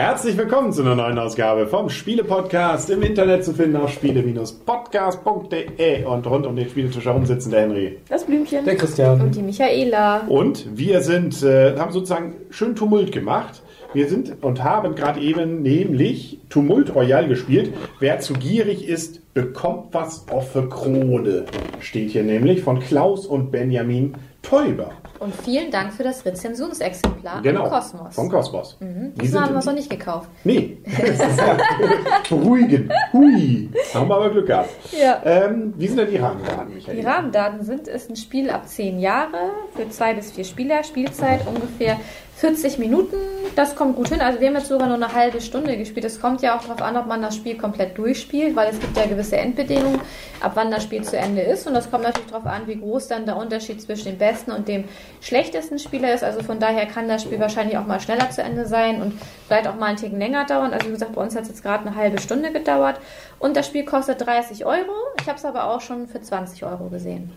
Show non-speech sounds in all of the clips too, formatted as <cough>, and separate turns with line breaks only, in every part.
Herzlich willkommen zu einer neuen Ausgabe vom Spiele-Podcast im Internet zu finden auf spiele-podcast.de und rund um den Spieletisch herum sitzen der Henry,
Das Blümchen.
Der Christian.
Und die Michaela.
Und wir sind, äh, haben sozusagen schön Tumult gemacht. Wir sind und haben gerade eben nämlich Tumult Royal gespielt. Wer zu gierig ist, bekommt was auf Krone. Steht hier nämlich von Klaus und Benjamin Teuber.
Und vielen Dank für das Rezensionsexemplar
Genau.
im Kosmos.
Vom Kosmos.
Mhm.
Die
Diesmal haben wir es noch nicht gekauft.
Nee. <laughs> Beruhigend. Hui. Haben wir aber Glück gehabt.
Ja.
Ähm, wie sind denn die Rahmendaten, Michael?
Die Rahmendaten sind, ist ein Spiel ab 10 Jahre für zwei bis vier Spieler, Spielzeit ungefähr 40 Minuten. Das kommt gut hin. Also wir haben jetzt sogar nur eine halbe Stunde gespielt. Es kommt ja auch darauf an, ob man das Spiel komplett durchspielt, weil es gibt ja gewisse Endbedingungen, ab wann das Spiel zu Ende ist. Und das kommt natürlich darauf an, wie groß dann der Unterschied zwischen dem besten und dem schlechtesten Spieler ist. Also von daher kann das Spiel wahrscheinlich auch mal schneller zu Ende sein und vielleicht auch mal einen Ticken länger dauern. Also wie gesagt, bei uns hat es jetzt gerade eine halbe Stunde gedauert. Und das Spiel kostet 30 Euro. Ich habe es aber auch schon für 20 Euro gesehen.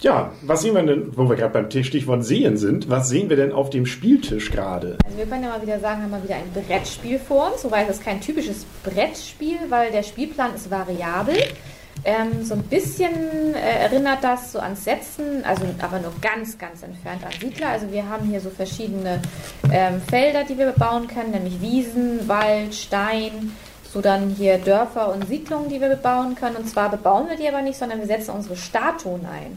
Ja, was sehen wir denn, wo wir gerade beim Stichwort sehen sind, was sehen wir denn auf dem Spieltisch gerade?
Also wir können ja mal wieder sagen, haben wir wieder ein Brettspiel vor uns, wobei es kein typisches Brettspiel, weil der Spielplan ist variabel. Ähm, so ein bisschen äh, erinnert das so ans Setzen, also aber nur ganz, ganz entfernt an Siedler. Also wir haben hier so verschiedene ähm, Felder, die wir bebauen können, nämlich Wiesen, Wald, Stein, so dann hier Dörfer und Siedlungen, die wir bebauen können. Und zwar bebauen wir die aber nicht, sondern wir setzen unsere Statuen ein.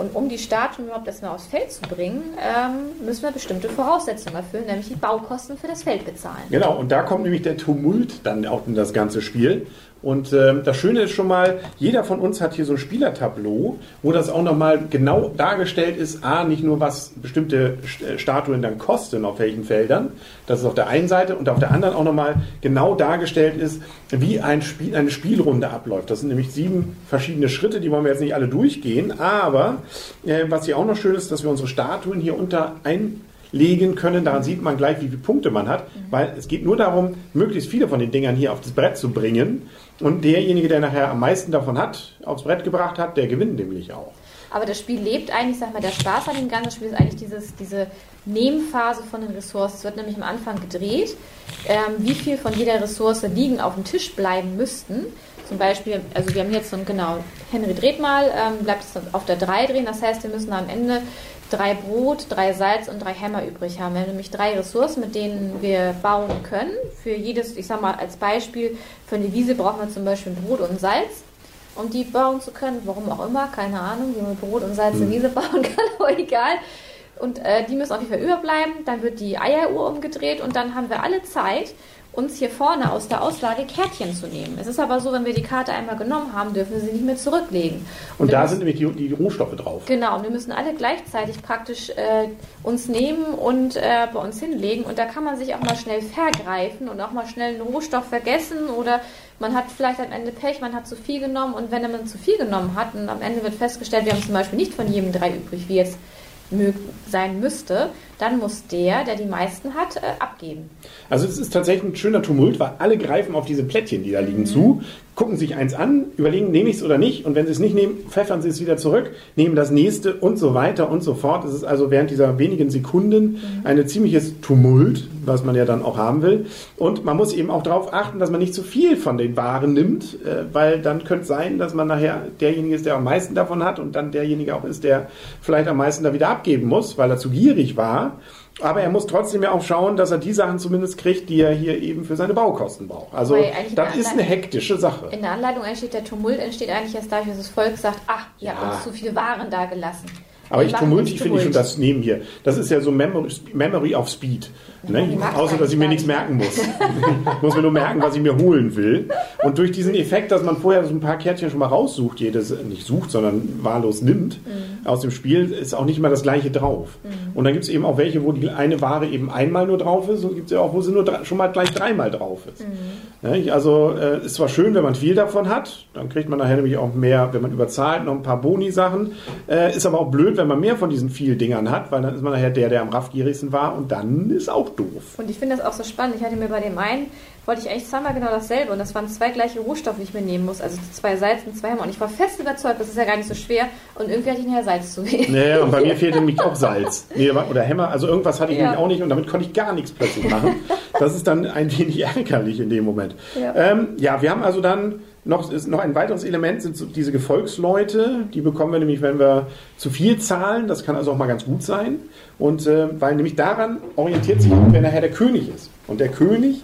Und um die Statuen überhaupt erstmal aufs Feld zu bringen, ähm, müssen wir bestimmte Voraussetzungen erfüllen, nämlich die Baukosten für das Feld bezahlen.
Genau, und da kommt nämlich der Tumult dann auch in das ganze Spiel. Und ähm, das Schöne ist schon mal, jeder von uns hat hier so ein Spielertableau, wo das auch nochmal genau dargestellt ist, a, nicht nur was bestimmte St- äh, Statuen dann kosten, auf welchen Feldern, das ist auf der einen Seite, und auf der anderen auch nochmal genau dargestellt ist, wie ein Spiel, eine Spielrunde abläuft. Das sind nämlich sieben verschiedene Schritte, die wollen wir jetzt nicht alle durchgehen, aber äh, was hier auch noch schön ist, dass wir unsere Statuen hier unter ein legen können. Daran sieht man gleich, wie viele Punkte man hat, weil es geht nur darum, möglichst viele von den Dingern hier auf das Brett zu bringen. Und derjenige, der nachher am meisten davon hat, aufs Brett gebracht hat, der gewinnt nämlich auch.
Aber das Spiel lebt eigentlich, sag mal, der Spaß an dem ganzen Spiel ist eigentlich dieses, diese Nehmphase von den Ressourcen. Es wird nämlich am Anfang gedreht, ähm, wie viel von jeder Ressource liegen auf dem Tisch bleiben müssten. Zum Beispiel, also wir haben jetzt so ein, genau, Henry dreht mal, ähm, bleibt es auf der 3 drehen. Das heißt, wir müssen am Ende drei Brot, drei Salz und drei Hämmer übrig haben. Wir haben nämlich drei Ressourcen, mit denen wir bauen können. Für jedes, ich sag mal, als Beispiel, für eine Wiese brauchen wir zum Beispiel Brot und Salz um die bauen zu können. Warum auch immer, keine Ahnung, wie man Brot und Salz eine Wiese <laughs> bauen kann, aber egal. Und äh, die müssen auf jeden Fall überbleiben. Dann wird die Eieruhr umgedreht und dann haben wir alle Zeit, uns hier vorne aus der Auslage Kärtchen zu nehmen. Es ist aber so, wenn wir die Karte einmal genommen haben, dürfen wir sie nicht mehr zurücklegen.
Und
wir
da
müssen-
sind nämlich die, die Rohstoffe drauf.
Genau, und wir müssen alle gleichzeitig praktisch äh, uns nehmen und äh, bei uns hinlegen. Und da kann man sich auch mal schnell vergreifen und auch mal schnell einen Rohstoff vergessen oder man hat vielleicht am Ende Pech, man hat zu viel genommen und wenn man zu viel genommen hat und am Ende wird festgestellt, wir haben zum Beispiel nicht von jedem drei übrig, wie jetzt sein müsste, dann muss der, der die meisten hat, äh, abgeben.
Also es ist tatsächlich ein schöner Tumult, weil alle greifen auf diese Plättchen, die da liegen, zu, gucken sich eins an, überlegen, nehme ich es oder nicht. Und wenn sie es nicht nehmen, pfeffern sie es wieder zurück, nehmen das nächste und so weiter und so fort. Es ist also während dieser wenigen Sekunden ein ziemliches Tumult, was man ja dann auch haben will. Und man muss eben auch darauf achten, dass man nicht zu viel von den Waren nimmt, äh, weil dann könnte es sein, dass man nachher derjenige ist, der am meisten davon hat und dann derjenige auch ist, der vielleicht am meisten da wieder abgeben muss, weil er zu gierig war. Aber er muss trotzdem ja auch schauen, dass er die Sachen zumindest kriegt, die er hier eben für seine Baukosten braucht. Also das ist eine hektische Sache.
In der Anleitung entsteht der Tumult, entsteht eigentlich erst dadurch, dass das Volk sagt, ach, ihr
Ja.
habt uns zu viele Waren da gelassen.
Aber ich
machen
Tumult,
jetzt
ich finde schon das neben hier. Das ist ja so Memory, Memory of Speed. Ne? Außer, dass ich mir nichts merken muss. <laughs> ich muss mir nur merken, was ich mir holen will. Und durch diesen Effekt, dass man vorher so ein paar Kärtchen schon mal raussucht, jedes, nicht sucht, sondern wahllos nimmt, aus dem Spiel ist auch nicht immer das gleiche drauf. Mhm. Und dann gibt es eben auch welche, wo die eine Ware eben einmal nur drauf ist und gibt es ja auch, wo sie nur schon mal gleich dreimal drauf ist. Mhm. Also äh, ist zwar schön, wenn man viel davon hat, dann kriegt man nachher nämlich auch mehr, wenn man überzahlt, noch ein paar Boni-Sachen. Äh, ist aber auch blöd, wenn man mehr von diesen vielen Dingern hat, weil dann ist man nachher der, der am raffgierigsten war und dann ist auch doof.
Und ich finde das auch so spannend. Ich hatte mir bei dem einen wollte ich eigentlich zweimal genau dasselbe und das waren zwei gleiche Rohstoffe, die ich mir nehmen muss. Also zwei Salz und zwei Hammer. Und ich war fest überzeugt, das ist ja gar nicht so schwer und irgendwie hatte ich nachher Salz zu wenig.
Naja, und bei mir <laughs> fehlte nämlich auch Salz. Nee, oder Hämmer, also irgendwas hatte ich ja. nämlich auch nicht und damit konnte ich gar nichts plötzlich machen. <laughs> Das ist dann ein wenig <laughs> ärgerlich in dem Moment. Ja, ähm, ja wir haben also dann noch, ist noch ein weiteres Element sind so diese Gefolgsleute. Die bekommen wir nämlich, wenn wir zu viel zahlen. Das kann also auch mal ganz gut sein. Und äh, weil nämlich daran orientiert sich, wer nachher der König ist. Und der König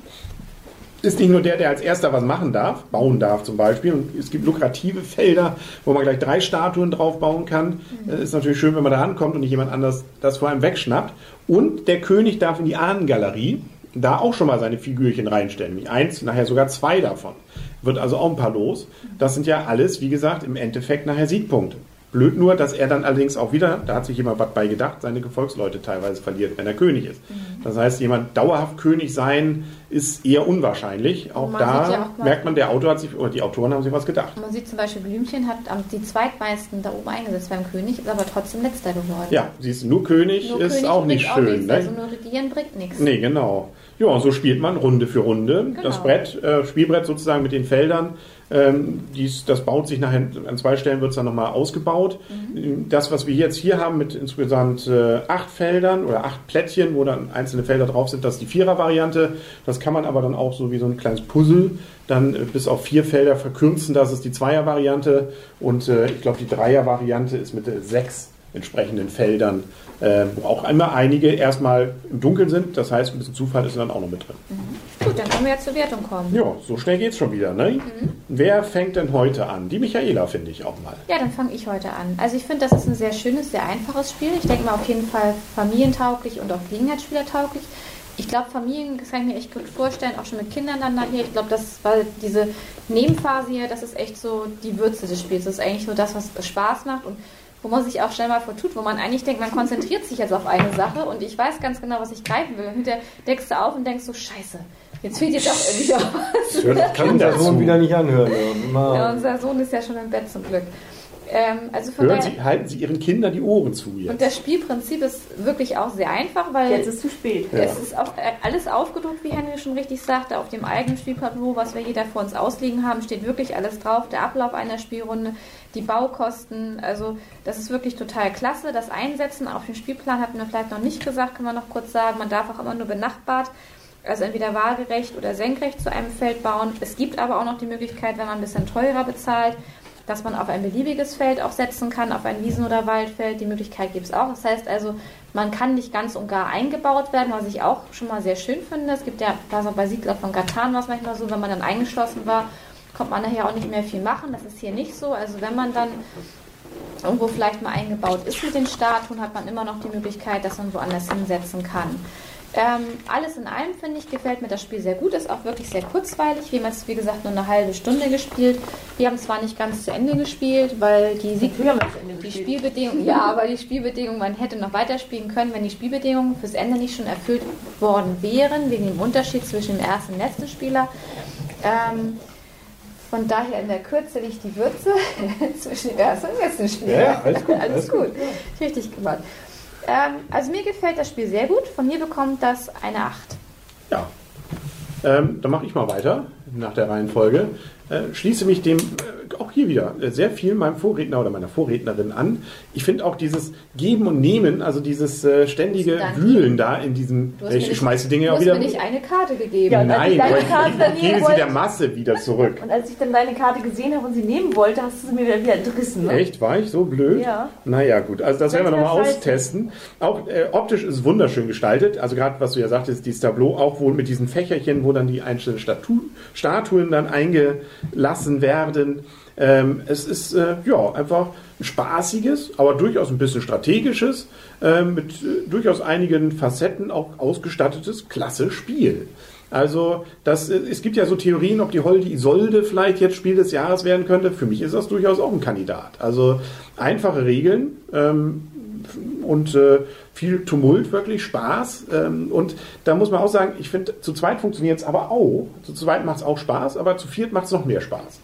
ist nicht nur der, der als erster was machen darf, bauen darf zum Beispiel. Und es gibt lukrative Felder, wo man gleich drei Statuen drauf bauen kann. Mhm. Ist natürlich schön, wenn man da rankommt und nicht jemand anders das vor einem wegschnappt. Und der König darf in die Ahnengalerie da auch schon mal seine Figürchen reinstellen. Nämlich eins, nachher sogar zwei davon. Wird also auch ein paar los. Das sind ja alles, wie gesagt, im Endeffekt nachher Siegpunkte. Blöd nur, dass er dann allerdings auch wieder, da hat sich jemand was bei gedacht, seine Gefolgsleute teilweise verliert, wenn er König ist. Mhm. Das heißt, jemand dauerhaft König sein ist eher unwahrscheinlich. Auch da ja auch merkt man, der Autor hat sich, oder die Autoren haben sich was gedacht.
Man sieht zum Beispiel, Blümchen hat die zweitmeisten da oben eingesetzt beim König, ist aber trotzdem letzter geworden.
Ja, sie ist nur König, nur ist König auch nicht schön. Auch nichts,
ne? Also nur regieren bringt nichts.
Nee, genau. Ja, und so spielt man Runde für Runde. Genau. Das Brett, äh, Spielbrett sozusagen mit den Feldern ähm, dies, das baut sich nachher, an zwei Stellen wird es dann nochmal ausgebaut. Mhm. Das, was wir jetzt hier haben mit insgesamt äh, acht Feldern oder acht Plättchen, wo dann einzelne Felder drauf sind, das ist die Vierer-Variante. Das kann man aber dann auch so wie so ein kleines Puzzle dann äh, bis auf vier Felder verkürzen. Das ist die Zweier-Variante. Und äh, ich glaube, die Dreier-Variante ist mit äh, sechs entsprechenden Feldern, äh, wo auch immer einige erstmal im Dunkeln sind. Das heißt, ein bisschen Zufall ist dann auch noch mit drin.
Mhm. Gut, dann können wir jetzt zur Wertung kommen.
Ja, so schnell geht es schon wieder. Ne? Mhm. Wer fängt denn heute an? Die Michaela, finde ich auch mal.
Ja, dann fange ich heute an. Also ich finde, das ist ein sehr schönes, sehr einfaches Spiel. Ich denke mal auf jeden Fall familientauglich und auch Gelegenheitsspielertauglich. Ich glaube, Familien, das kann ich mir echt gut vorstellen, auch schon mit Kindern dann nachher. Ich glaube, das war diese Nebenphase hier, das ist echt so die Würze des Spiels. Das ist eigentlich so das, was Spaß macht und wo man sich auch schnell mal vertut, wo man eigentlich denkt, man konzentriert sich jetzt auf eine Sache und ich weiß ganz genau, was ich greifen will. Und hinterher deckst du auf und denkst so, scheiße, jetzt fehlt jetzt auch irgendwie was.
Das kann der Sohn wieder nicht anhören.
Ja, unser Sohn ist ja schon im Bett zum Glück.
Ähm, also Hören Sie, halten Sie Ihren Kindern die Ohren zu
jetzt. Und das Spielprinzip ist wirklich auch sehr einfach, weil
jetzt ist zu spät.
Es ja. ist auch äh, alles aufgedruckt, wie Henry schon richtig sagte, auf dem eigenen Spieltableau, was wir jeder vor uns ausliegen haben, steht wirklich alles drauf. Der Ablauf einer Spielrunde, die Baukosten, also das ist wirklich total klasse. Das Einsetzen auf den Spielplan hatten wir vielleicht noch nicht gesagt, kann man noch kurz sagen. Man darf auch immer nur benachbart also entweder waagerecht oder senkrecht zu einem Feld bauen. Es gibt aber auch noch die Möglichkeit, wenn man ein bisschen teurer bezahlt, dass man auf ein beliebiges Feld auch setzen kann, auf ein Wiesen- oder Waldfeld. Die Möglichkeit gibt es auch. Das heißt also, man kann nicht ganz und gar eingebaut werden, was ich auch schon mal sehr schön finde. Es gibt ja, also bei Siedler von Gatan war es manchmal so, wenn man dann eingeschlossen war, konnte man nachher auch nicht mehr viel machen. Das ist hier nicht so. Also wenn man dann irgendwo vielleicht mal eingebaut ist mit den Statuen, hat man immer noch die Möglichkeit, dass man woanders hinsetzen kann. Ähm, alles in allem, finde ich, gefällt mir das Spiel sehr gut. Ist auch wirklich sehr kurzweilig. Wir haben jetzt, wie gesagt, nur eine halbe Stunde gespielt. Wir haben zwar nicht ganz zu Ende gespielt, weil die, Sieg die Spielbedingungen, ja, aber die Spielbedingungen, man hätte noch weiterspielen können, wenn die Spielbedingungen fürs Ende nicht schon erfüllt worden wären, wegen dem Unterschied zwischen dem ersten und letzten Spieler. Ähm, von daher in der Kürze liegt die Würze <laughs> zwischen dem ersten und letzten Spieler.
Ja, alles gut. <laughs> alles,
alles gut. gut. Richtig gemacht. Ähm, also mir gefällt das Spiel sehr gut. Von mir bekommt das eine 8.
Ja. Ähm, dann mache ich mal weiter nach der Reihenfolge. Äh, schließe mich dem äh, auch hier wieder sehr viel meinem Vorredner oder meiner Vorrednerin an. Ich finde auch dieses Geben und Nehmen, also dieses äh, ständige Wühlen da in diesem, ich nicht, schmeiße Dinge auch wieder.
Du hast mir nicht eine Karte gegeben.
Ja, Nein, ich, ich, gebe sie der Masse wieder zurück.
Und als ich dann deine Karte gesehen habe und sie nehmen wollte, hast du sie mir wieder entrissen.
Ne? Echt? War ich so blöd? Ja. Naja, gut. Also das, das werden wir nochmal austesten. Auch äh, optisch ist wunderschön gestaltet. Also gerade, was du ja sagtest, dieses Tableau auch wohl mit diesen Fächerchen, wo dann die einzelnen Statu Statuen dann eingelassen werden. Ähm, es ist äh, ja einfach ein spaßiges, aber durchaus ein bisschen strategisches, äh, mit äh, durchaus einigen Facetten auch ausgestattetes, klasse Spiel. Also das, äh, es gibt ja so Theorien, ob die Holde Isolde vielleicht jetzt Spiel des Jahres werden könnte. Für mich ist das durchaus auch ein Kandidat. Also einfache Regeln ähm, und äh, viel Tumult, wirklich Spaß. Ähm, und da muss man auch sagen, ich finde, zu zweit funktioniert es aber auch. Zu zweit macht es auch Spaß, aber zu viert macht es noch mehr Spaß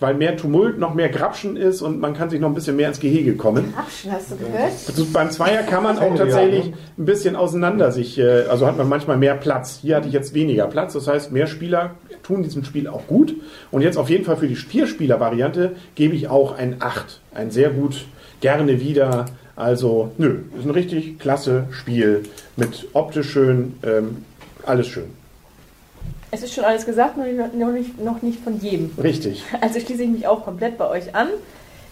weil mehr Tumult, noch mehr Grapschen ist und man kann sich noch ein bisschen mehr ins Gehege kommen.
Grapschen, hast du gehört?
Also beim Zweier kann man auch tatsächlich ein bisschen auseinander sich, äh, also hat man manchmal mehr Platz. Hier hatte ich jetzt weniger Platz, das heißt, mehr Spieler tun diesem Spiel auch gut. Und jetzt auf jeden Fall für die Vierspieler-Variante gebe ich auch ein 8. Ein sehr gut, gerne wieder. Also, nö, ist ein richtig klasse Spiel mit optisch schön, ähm, alles schön.
Es ist schon alles gesagt, nur noch nicht, noch nicht von jedem.
Richtig.
Also schließe ich mich auch komplett bei euch an.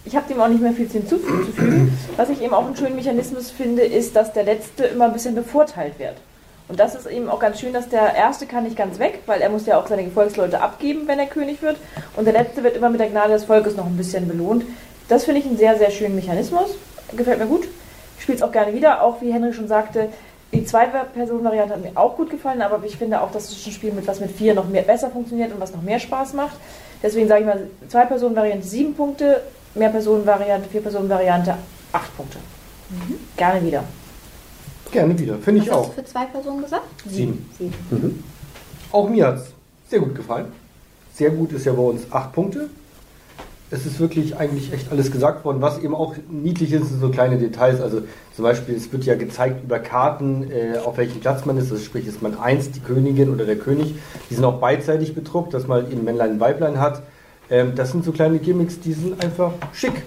Ich habe dem auch nicht mehr viel hinzuzufügen. Was ich eben auch einen schönen Mechanismus finde, ist, dass der Letzte immer ein bisschen bevorteilt wird. Und das ist eben auch ganz schön, dass der Erste kann nicht ganz weg, weil er muss ja auch seine Gefolgsleute abgeben, wenn er König wird. Und der Letzte wird immer mit der Gnade des Volkes noch ein bisschen belohnt. Das finde ich einen sehr, sehr schönen Mechanismus. Gefällt mir gut. Ich spiele es auch gerne wieder, auch wie Henry schon sagte, die Zwei-Personen-Variante hat mir auch gut gefallen, aber ich finde auch, dass es ein Spiel mit was mit vier noch mehr besser funktioniert und was noch mehr Spaß macht. Deswegen sage ich mal, Zwei-Personen-Variante sieben Punkte, Mehr-Personen-Variante, Vier-Personen-Variante acht Punkte. Mhm. Gerne wieder.
Gerne wieder, finde ich
hast
auch.
du für zwei Personen gesagt?
Sieben.
Sieben.
Mhm. Auch mir hat es sehr gut gefallen. Sehr gut ist ja bei uns acht Punkte. Es ist wirklich eigentlich echt alles gesagt worden. Was eben auch niedlich ist, sind so kleine Details. Also zum Beispiel, es wird ja gezeigt über Karten, äh, auf welchem Platz man ist. Also sprich, ist man eins, die Königin oder der König. Die sind auch beidseitig bedruckt, dass man eben Männlein und Weiblein hat. Ähm, das sind so kleine Gimmicks, die sind einfach schick.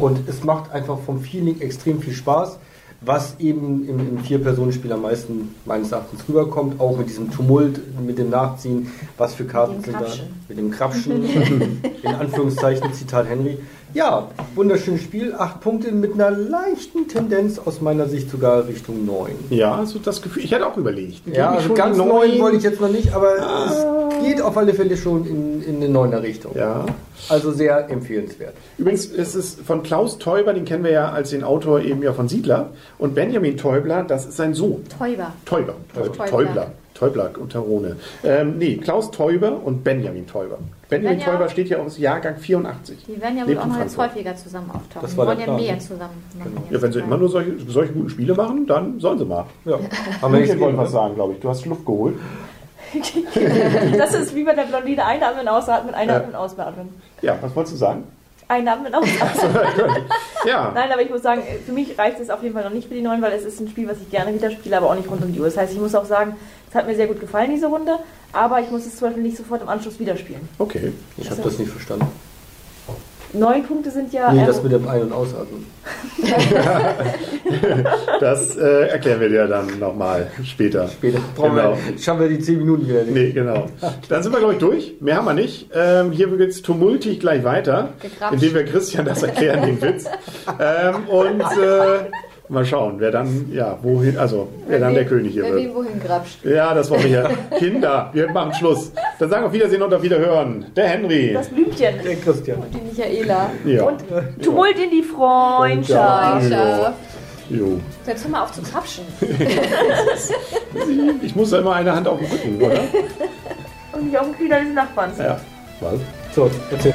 Und es macht einfach vom Feeling extrem viel Spaß was eben im, im Vier-Personen-Spiel am meisten meines Erachtens rüberkommt, auch mit diesem Tumult, mit dem Nachziehen, was für Karten sind da, mit dem Krapschen, <laughs> in Anführungszeichen, Zitat Henry. Ja, wunderschönes Spiel, acht Punkte mit einer leichten Tendenz aus meiner Sicht sogar Richtung neun.
Ja, also das Gefühl, ich hätte auch überlegt.
Ja, also
schon
ganz neun wollte ich jetzt noch nicht, aber es geht auf alle Fälle schon in, in eine neuner Richtung.
Ja.
Also sehr empfehlenswert.
Übrigens ist es von Klaus Teuber, den kennen wir ja als den Autor eben ja von Siedler. Und Benjamin Teubler, das ist sein Sohn.
Täuber.
Teuber.
Teubler.
Teubler. Teubler unter Rone. Ähm, nee, Klaus Teuber und Benjamin Teuber. Benjamin
Wenn ja-
Teuber steht ja aus Jahrgang 84.
Die werden ja wohl auch noch jetzt häufiger zusammen auftauchen.
Das
Die
war
wollen
der
ja
Plan,
mehr
ne?
zusammen machen.
Genau.
Ja, wenn sie immer nur solche, solche guten Spiele machen, dann sollen sie mal.
Ja, nichts
Ich wollte was
was
sagen, glaube ich. Du hast Luft geholt. <laughs>
Das ist wie bei der Blondine einatmen, ausatmen, einatmen, ausatmen.
Ja, was wolltest du sagen?
Einatmen, ausatmen. <laughs>
Ja. <laughs>
Nein, aber ich muss sagen, für mich reicht es auf jeden Fall noch nicht für die neuen, weil es ist ein Spiel, was ich gerne wieder spiele, aber auch nicht rund um die Uhr. Das heißt, ich muss auch sagen, es hat mir sehr gut gefallen, diese Runde, aber ich muss es zum Beispiel nicht sofort im Anschluss wieder spielen.
Okay.
Ich habe das nicht verstanden.
Neun Punkte sind ja.
Nee,
ähm,
das mit dem Ein- und Ausatmen. <laughs>
Das äh, erklären wir dir dann nochmal später.
Später brauchen
Genau.
wir, schaffen wir die 10 Minuten wieder nicht.
Nee, genau. Dann sind wir, glaube ich, durch. Mehr haben wir nicht. Ähm, hier geht es tumultig gleich weiter,
Gegrapscht.
indem wir Christian das erklären, den Witz. Ähm, und äh, mal schauen, wer dann, ja, wohin, also wer dann der König hier
Wer
wird.
wem wohin grapscht.
Ja, das wollen wir hier. <laughs> Kinder, wir machen Schluss. Dann sagen wir auf Wiedersehen und auf Wiederhören. Der Henry.
das Blümchen.
Der Christian.
Die Michaela.
Ja.
Und Tumult in die Freundschaft.
Freundschaft.
Jo.
Jetzt hör mal auf zu krapschen. <laughs>
Ich muss da immer eine Hand auf den Rücken, oder? <laughs>
Und nicht auf dem Glieder des Nachbarn.
Ja. Was?
So, erzähl.